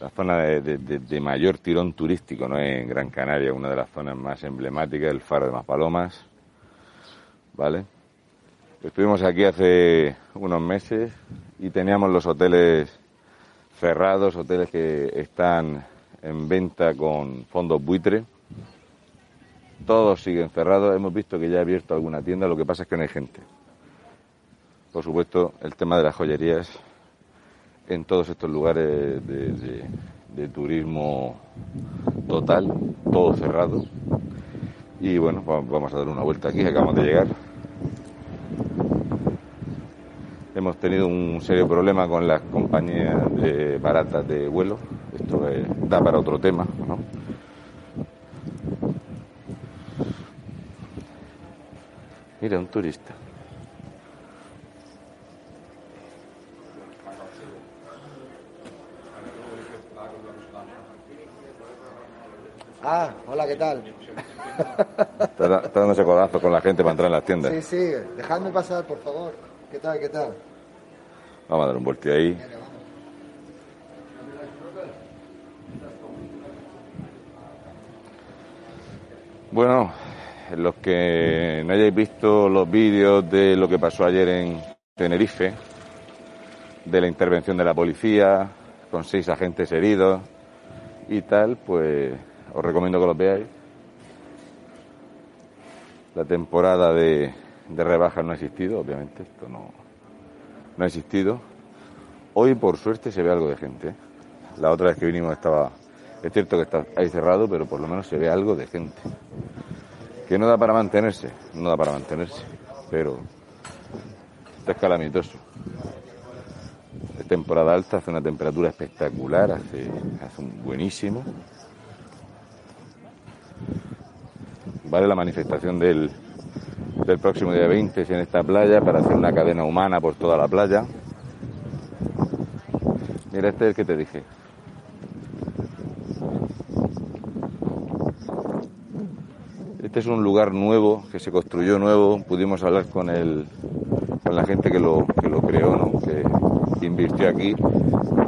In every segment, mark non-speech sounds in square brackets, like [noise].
la zona de, mayor tirón turístico, ¿no? En Gran Canaria, una de las zonas más emblemáticas, el Faro de Maspalomas, ¿vale? Estuvimos aquí hace unos meses y teníamos los hoteles cerrados, hoteles que están en venta con fondos buitre. Todos siguen cerrados. Hemos visto que ya ha abierto alguna tienda, lo que pasa es que no hay gente. Por supuesto, el tema de las joyerías en todos estos lugares de, turismo total, todo cerrado. Y bueno, vamos a dar una vuelta aquí, acabamos de llegar. Hemos tenido un serio problema con las compañías baratas de vuelo. Esto da para otro tema, ¿no? Mira, un turista. Hola, ¿qué tal? Está, está dándose codazo con la gente para entrar en las tiendas. Sí, sí, dejadme pasar, por favor. ¿Qué tal, qué tal? Vamos a dar un vuelto ahí. Bueno, los que no hayáis visto los vídeos de lo que pasó ayer en Tenerife, de la intervención de la policía, con seis agentes heridos y tal, pues os recomiendo que los veáis. La temporada de, de rebajas no ha existido, obviamente, esto no, no ha existido. Hoy, por suerte, se ve algo de gente. ¿eh? La otra vez que vinimos estaba, es cierto que está ahí cerrado, pero por lo menos se ve algo de gente. Que no da para mantenerse, no da para mantenerse, pero esto es calamitoso. Es temporada alta, hace una temperatura espectacular, hace, hace un buenísimo. Vale la manifestación del, del próximo día 20 en esta playa para hacer una cadena humana por toda la playa. Mira, este es el que te dije. Este es un lugar nuevo, que se construyó nuevo. Pudimos hablar con, el, con la gente que lo, que lo creó, ¿no? que, invirtió aquí,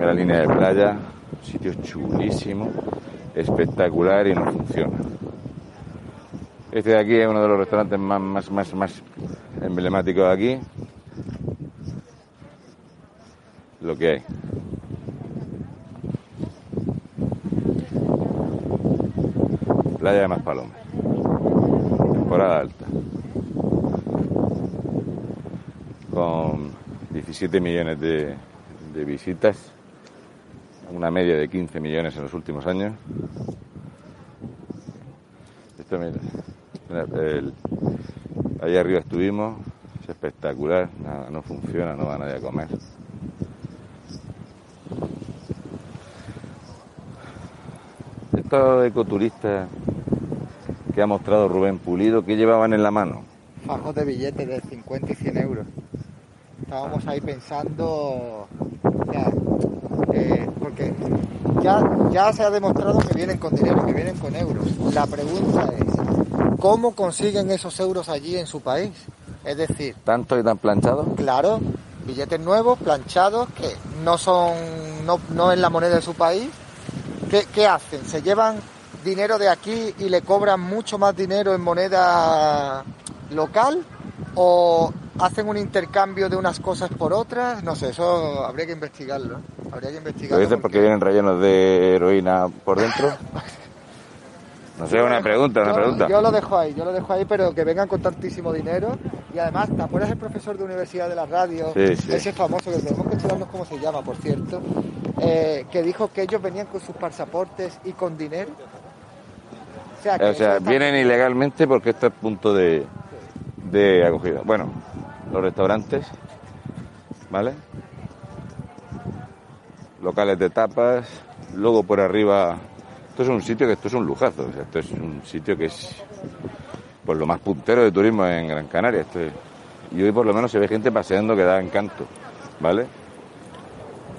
la línea de playa. Un sitio chulísimo, espectacular y no funciona. Este de aquí es uno de los restaurantes más, más, más, más emblemáticos de aquí. Lo que hay. Playa de Maspalomas. Temporada alta. Con 17 millones de, de visitas. Una media de 15 millones en los últimos años. Esto mira. Ahí arriba estuvimos, es espectacular, nada, no funciona, no va nadie a comer. Estos ecoturistas que ha mostrado Rubén Pulido, ¿qué llevaban en la mano? Fajos de billetes de 50 y 100 euros. Estábamos ahí pensando, eh, porque ya se ha demostrado que vienen con dinero, que vienen con euros. La pregunta es, ¿Cómo consiguen esos euros allí en su país? Es decir... ¿Tanto y tan planchados? Claro, billetes nuevos, planchados, que no son, no, no es la moneda de su país. ¿Qué, ¿Qué hacen? ¿Se llevan dinero de aquí y le cobran mucho más dinero en moneda local? ¿O hacen un intercambio de unas cosas por otras? No sé, eso habría que investigarlo. Habría que investigarlo. ¿Lo dices porque vienen rellenos de heroína por dentro? [laughs] No sé, una pregunta, una pregunta. Yo lo dejo ahí, yo lo dejo ahí, pero que vengan con tantísimo dinero. Y además, ¿te acuerdas el profesor de universidad de la radio? Sí, sí. Ese famoso, que tenemos que estudiarnos cómo se llama, por cierto. Eh, que dijo que ellos venían con sus pasaportes y con dinero. O sea, vienen ilegalmente porque esto es punto de, de acogida. Bueno, los restaurantes, ¿vale? Locales de tapas, luego por arriba esto es un sitio que esto es un lujazo, esto es un sitio que es por lo más puntero de turismo en Gran Canaria. y hoy por lo menos se ve gente paseando que da encanto, ¿vale?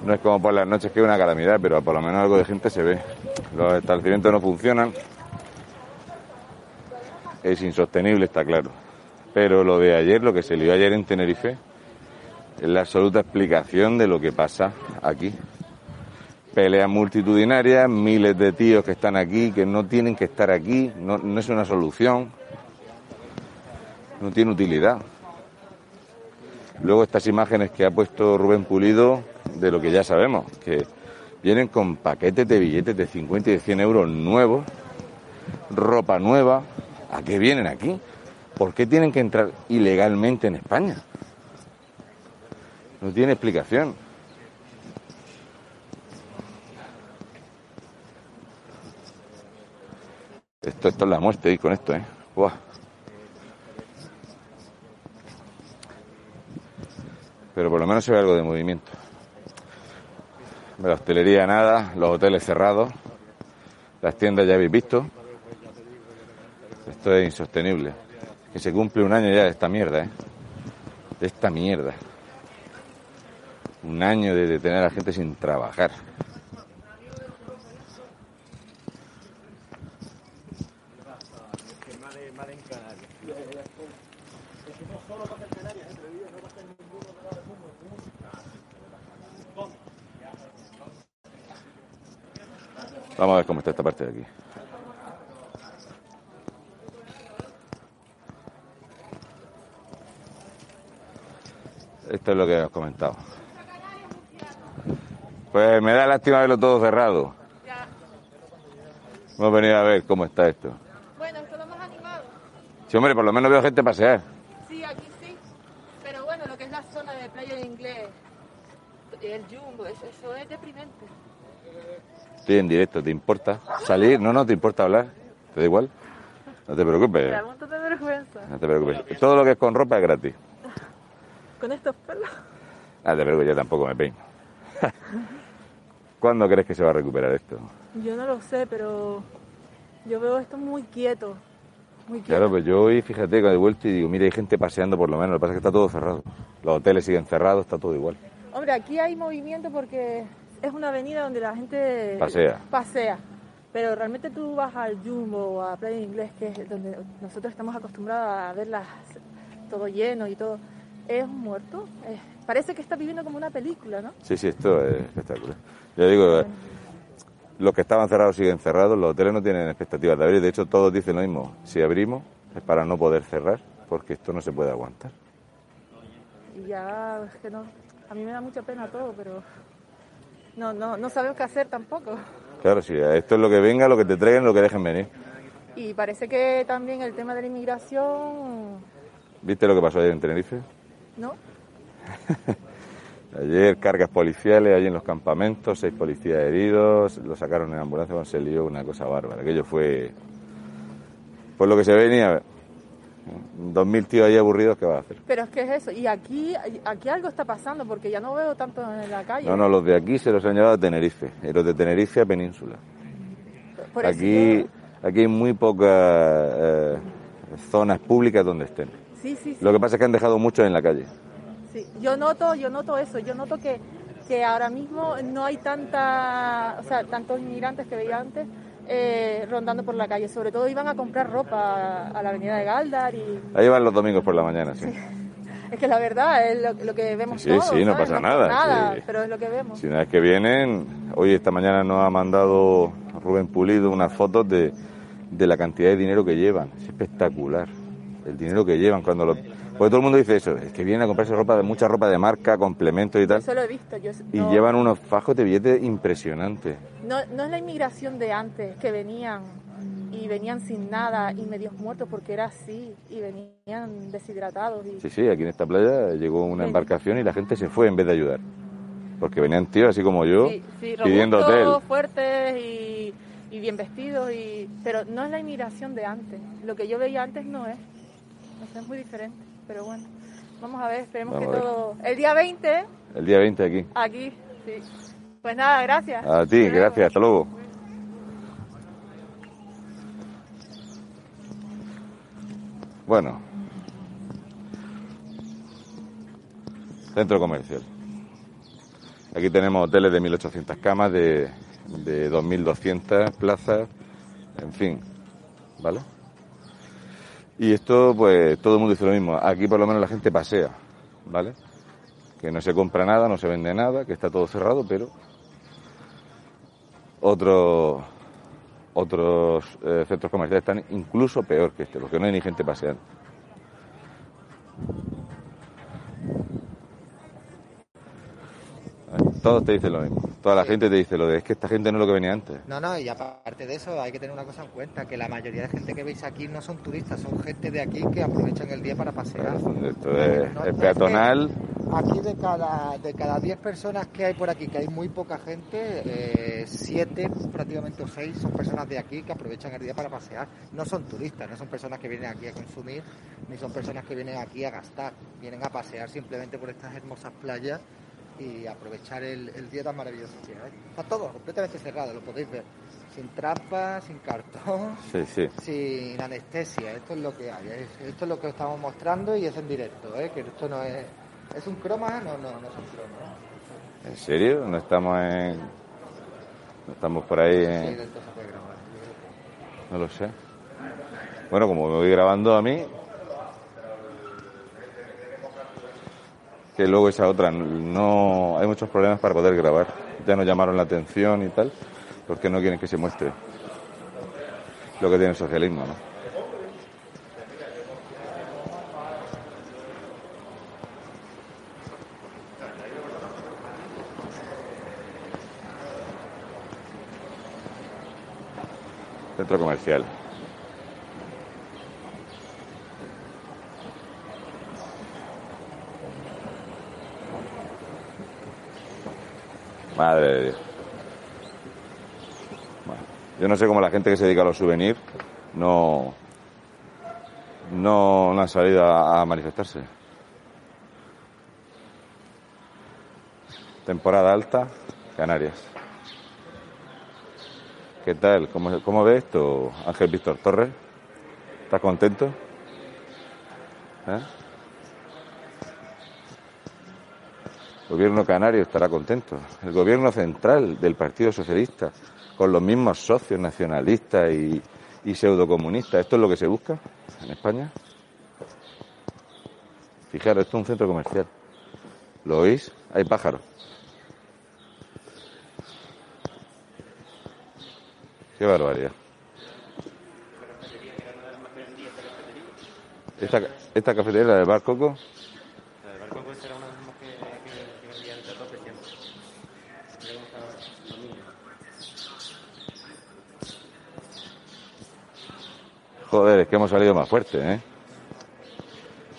No es como por las noches que hay una calamidad, pero por lo menos algo de gente se ve. Los establecimientos no funcionan. Es insostenible, está claro. Pero lo de ayer, lo que se lió ayer en Tenerife, es la absoluta explicación de lo que pasa aquí. Peleas multitudinarias, miles de tíos que están aquí, que no tienen que estar aquí, no, no es una solución, no tiene utilidad. Luego estas imágenes que ha puesto Rubén Pulido de lo que ya sabemos, que vienen con paquetes de billetes de 50 y de 100 euros nuevos, ropa nueva. ¿A qué vienen aquí? ¿Por qué tienen que entrar ilegalmente en España? No tiene explicación. Esto, esto es la muerte y con esto, ¿eh? Buah. Pero por lo menos se ve algo de movimiento. La hostelería nada, los hoteles cerrados, las tiendas ya habéis visto. Esto es insostenible. Que se cumple un año ya de esta mierda, ¿eh? De esta mierda. Un año de tener a la gente sin trabajar. Vamos a ver cómo está esta parte de aquí. Esto es lo que os comentado. Pues me da lástima verlo todo cerrado. Hemos venido a ver cómo está esto. Bueno, esto es lo más animado. Sí, hombre, por lo menos veo gente pasear. Sí, aquí sí. Pero bueno, lo que es la zona de playa de inglés, el jumbo, eso, eso es deprimente. Estoy en directo, ¿te importa salir? No, no, ¿te importa hablar? ¿Te da igual? No te preocupes. No te preocupes. Todo lo que es con ropa es gratis. [laughs] Con estos pelos. Ah, te preocupes, yo tampoco me peino. [laughs] ¿Cuándo crees que se va a recuperar esto? Yo no lo sé, pero yo veo esto muy quieto. Muy quieto. Claro, pues yo hoy, fíjate, que he vuelto y digo, mira, hay gente paseando por lo menos, lo que pasa es que está todo cerrado. Los hoteles siguen cerrados, está todo igual. Hombre, aquí hay movimiento porque es una avenida donde la gente Pasea. pasea. Pero realmente tú vas al Jumbo o a Playa Inglés, que es donde nosotros estamos acostumbrados a verlas todo lleno y todo. Es un muerto. Parece que está viviendo como una película, ¿no? Sí, sí, esto es espectacular. Yo digo, eh, los que estaban cerrados siguen cerrados, los hoteles no tienen expectativas de abrir, de hecho todos dicen lo mismo, si abrimos es para no poder cerrar, porque esto no se puede aguantar. Y ya, es que no. A mí me da mucha pena todo, pero no, no, no sabemos qué hacer tampoco. Claro, si esto es lo que venga, lo que te traigan, lo que dejen venir. Y parece que también el tema de la inmigración, ¿Viste lo que pasó ayer en Tenerife? ¿no? [laughs] Ayer cargas policiales allí en los campamentos, seis policías heridos, lo sacaron en ambulancia cuando se lió una cosa bárbara. Aquello fue, por lo que se venía, dos mil tíos ahí aburridos, ¿qué va a hacer? Pero es que es eso. Y aquí, aquí algo está pasando, porque ya no veo tanto en la calle. No, no, los de aquí se los han llevado a Tenerife, y los de Tenerife a Península. Por Aquí, aquí hay muy pocas eh, zonas públicas donde estén. sí, sí, sí, Lo que pasa es que han dejado muchos en la calle. sí. Yo noto, yo noto eso. Yo noto que, que ahora mismo no hay tanta, o sea, tantos inmigrantes que veía antes eh, rondando por la calle. Sobre todo iban a comprar ropa a la avenida de Galdar y Ahí van los domingos por la mañana, sí. [laughs] es que la verdad es lo, lo que vemos Sí, todos. sí, no ¿sabes? pasa nada, Nada, sí. pero es lo que vemos. Si una vez que vienen, hoy esta mañana nos ha mandado Rubén Pulido unas fotos de, de la cantidad de dinero que llevan. Es espectacular. El dinero que llevan cuando lo... Porque todo el mundo dice eso, es que vienen a comprarse ropa de mucha ropa de marca, complementos y tal. Eso lo he visto. Yo, Y llevan unos fajos de billetes impresionantes. No, no es la inmigración de antes, que venían y venían sin nada y medios muertos porque era así y venían deshidratados. Y... Sí, sí, aquí en esta playa llegó una embarcación y la gente se fue en vez de ayudar. Porque venían tíos así como yo Sí, sí, pidiendo hotel. fuertes y, y bien vestidos, y, pero no es la inmigración de antes. Lo que yo veía antes no es. No sé, es muy diferente. Pero bueno, vamos a ver, esperemos Vamos que todo. El día 20, El día 20 aquí. aquí, sí. Pues nada, gracias. A ti, luego. gracias, hasta luego. Bueno. Centro comercial. Aquí tenemos hoteles de 1.800 camas, de, de 2.200 plazas, en fin, ¿vale? Y esto, pues, todo el mundo dice lo mismo. Aquí por lo menos la gente pasea, ¿vale? Que no se compra nada, no se vende nada, que está todo cerrado, pero otros otros eh, centros comerciales están incluso peor que este, porque no hay ni gente paseando. Todos te dicen lo mismo. Toda la gente te dice lo de es que esta gente no es lo que venía antes. No, no, y aparte de eso hay que tener una cosa en cuenta, que la mayoría de gente que veis aquí no son turistas, son gente de aquí que aprovechan el día para pasear. Esto es, peatonal. aquí de cada de cada 10 personas que hay por aquí, que hay muy poca gente, 7 eh, prácticamente o 6 son personas de aquí que aprovechan el día para pasear. No son turistas, no son personas que vienen aquí a consumir, ni son personas que vienen aquí a gastar, vienen a pasear simplemente por estas hermosas playas y aprovechar el, día tan maravilloso que hay. Está todo completamente cerrado, lo podéis ver. Sin trampas, sin cartón, sin anestesia. Esto es lo que hay. Esto es lo que estamos mostrando y es en directo. ¿eh? Que esto no es. ¿Es un croma? No, no, no es un croma. ¿En serio? ¿No estamos en.? ¿No estamos por ahí en.? Sí, No lo sé. Bueno, como me voy grabando a mí, que luego esa otra no hay muchos problemas para poder grabar. Ya nos llamaron la atención y tal, porque no quieren que se muestre lo que tiene el socialismo, ¿no? Centro comercial. Madre de Dios. yo no sé cómo la gente que se dedica a los souvenirs no, no, ha salido a, manifestarse. Temporada alta, Canarias. ¿Qué tal? ¿Cómo, cómo ves esto, Ángel Víctor Torres? ¿Estás contento? ¿Eh? El gobierno canario estará contento. El gobierno central del Partido Socialista, con los mismos socios nacionalistas y, y pseudocomunistas. ¿Esto es lo que se busca en España? Fijaros, esto es un centro comercial. ¿Lo oís? Hay pájaros. Qué barbaridad. Esta, esta cafetería, la del Bar Coco, Joder, es que hemos salido más fuerte, ¿eh?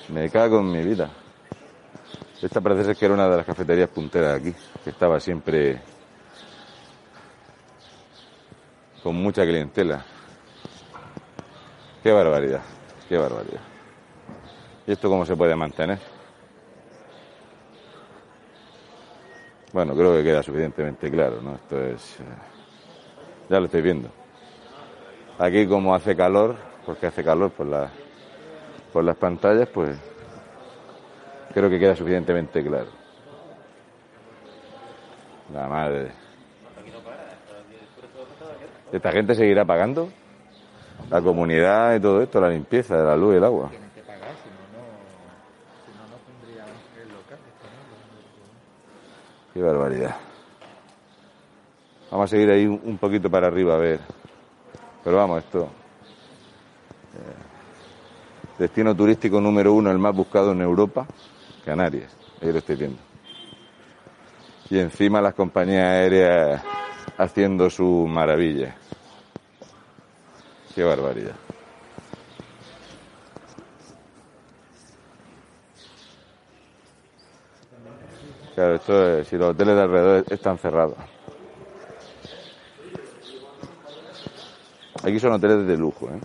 Me cago en mi vida. Esta parece ser que era una de las cafeterías punteras aquí, que estaba siempre con mucha clientela. Qué barbaridad, qué barbaridad. ¿Y esto cómo se puede mantener? Bueno, creo que queda suficientemente claro, ¿no? Esto es... Eh, ya lo estoy viendo. Aquí como hace calor, porque hace calor por, la, por las pantallas, pues creo que queda suficientemente claro. La madre. ¿Esta gente seguirá pagando? La comunidad y todo esto, la limpieza la luz el agua. Qué barbaridad. Vamos a seguir ahí un poquito para arriba a ver. Pero vamos, esto Destino turístico número uno, el más buscado en Europa, Canarias. Ahí lo estoy viendo. Y encima las compañías aéreas haciendo su maravilla. Qué barbaridad. Claro, esto es, si los hoteles de alrededor están cerrados. Aquí son hoteles de lujo, ¿eh?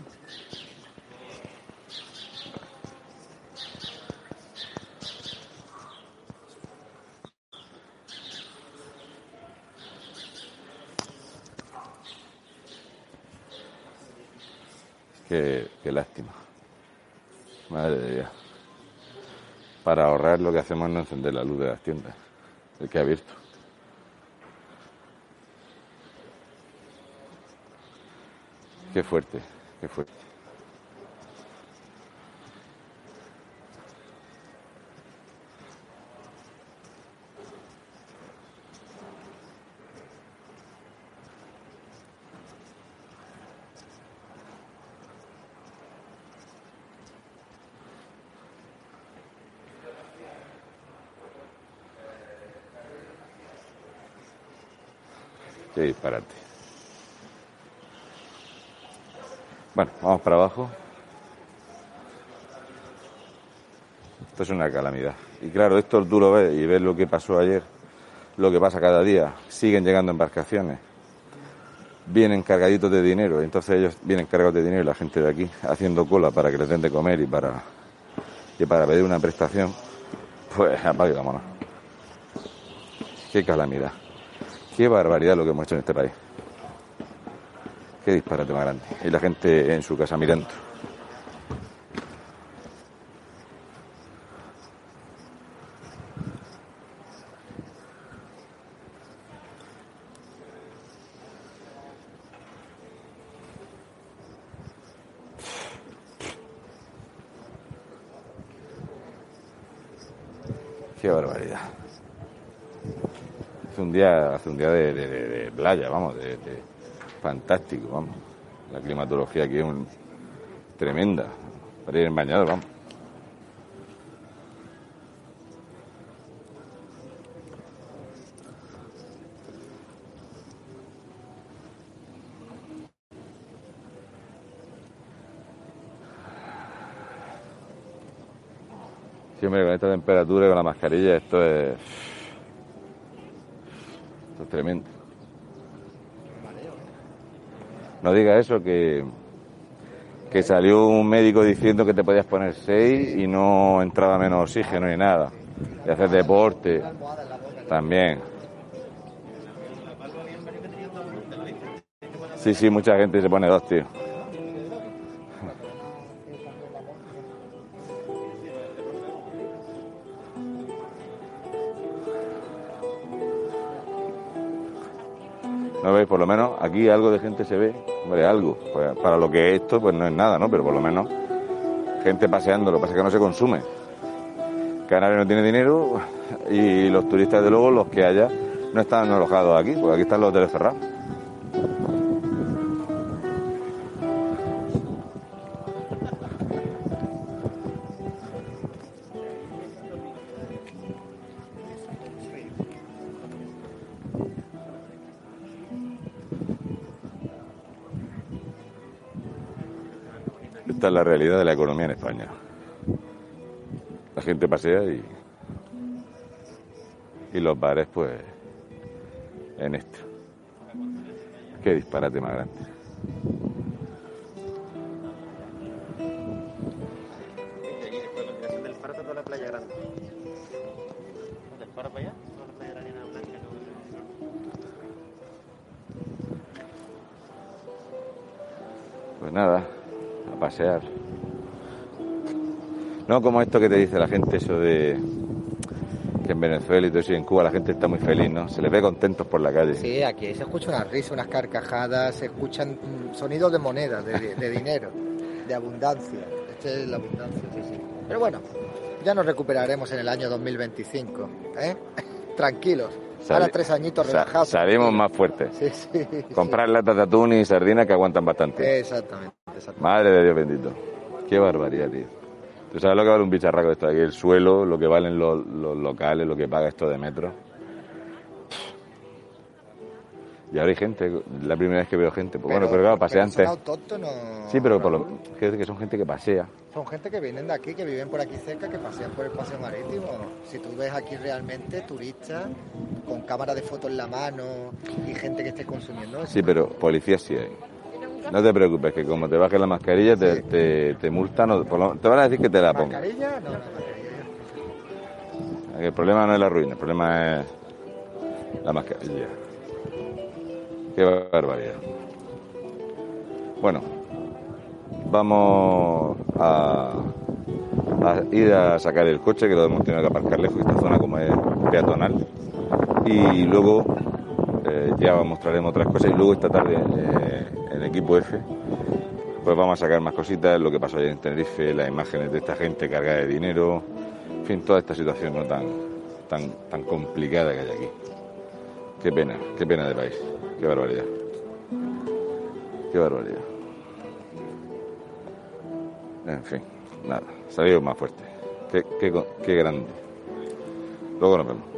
Qué, lástima. Madre de Dios. Para ahorrar lo que hacemos es no encender la luz de las tiendas, el que ha abierto. Qué fuerte, qué fuerte. Qué disparate. Bueno, vamos para abajo. Esto es una calamidad. Y claro, esto tú lo ves y ves lo que pasó ayer, lo que pasa cada día. Siguen llegando embarcaciones. Vienen cargaditos de dinero. Entonces ellos vienen cargados de dinero y la gente de aquí haciendo cola para que les den de comer y para, y para pedir una prestación. Pues apague, vámonos. Qué calamidad. Qué barbaridad lo que hemos hecho en este país. Qué disparate más grande. Y la gente en su casa mirando. Qué barbaridad. Día, hace un día de, playa, vamos, de, de- fantástico, vamos. La climatología aquí es un- tremenda. Para ir en bañador, vamos. Siempre con esta temperatura y con la mascarilla, esto es. Tremendo. No diga eso, que. Que salió un médico diciendo que te podías poner 6 y no entraba menos oxígeno ni nada. Y hacer deporte. También. Sí, sí, mucha gente se pone dos, tío. ¿No veis? Por lo menos aquí algo de gente se ve. Hombre, algo. Pues para lo que es esto, pues no es nada, ¿no? Pero por lo menos gente paseando. Lo que pasa es que no se consume. Canarias no tiene dinero y los turistas, de luego, los que haya, no están alojados aquí, porque aquí están los hoteles cerrados. Esta es la realidad de la economía en España. La gente pasea y, y los bares, pues, en esto. Qué disparate más grande. Pasear. No como esto que te dice la gente, eso de que en Venezuela y todo eso y en Cuba la gente está muy feliz, ¿no? Se les ve contentos por la calle. Sí, aquí se escucha una risa, unas carcajadas, se escuchan mm, sonidos de monedas, de, de dinero, de abundancia. Esta es la abundancia, sí, sí. Pero bueno, ya nos recuperaremos en el año 2025, ¿eh? [laughs] Tranquilos. Ahora tres añitos relajados. salimos más fuertes. Sí, sí. sí. Comprar latas de atún y sardinas que aguantan bastante. Exactamente. Madre de Dios bendito. Qué barbaridad, tío. ¿Tú sabes lo que vale un bicharraco de esto aquí? El suelo, lo que valen los, los locales, lo que paga esto de metro. Y ahora hay gente, la primera vez que veo gente. Pues bueno, pero claro, paseantes. Autóctonos. Sí, pero por lo, que, que son gente que pasea. Son gente que vienen de aquí, que viven por aquí cerca, que pasean por el paseo marítimo. Si tú ves aquí realmente turistas con cámara de foto en la mano y gente que esté consumiendo eso. Sí, pero policías sí hay. No te preocupes, que como te bajes la mascarilla te, Sí. te, te multan o por lo- te van a decir que te la pongas. ¿Mascarilla? No, no. El problema no es la ruina, el problema es la mascarilla. Qué barbaridad. Bueno, vamos a, a ir a sacar el coche, que lo hemos tenido que aparcar lejos, esta zona como es peatonal. Y luego eh, ya os mostraremos otras cosas y luego esta tarde eh, en equipo F pues vamos a sacar más cositas, lo que pasó ayer en Tenerife, las imágenes de esta gente cargada de dinero, en fin, toda esta situación no tan, tan, tan complicada que hay aquí. Qué pena, qué pena de país, qué barbaridad. Qué barbaridad. En fin, nada, salimos más fuerte. Qué, qué, qué grande. Luego nos vemos.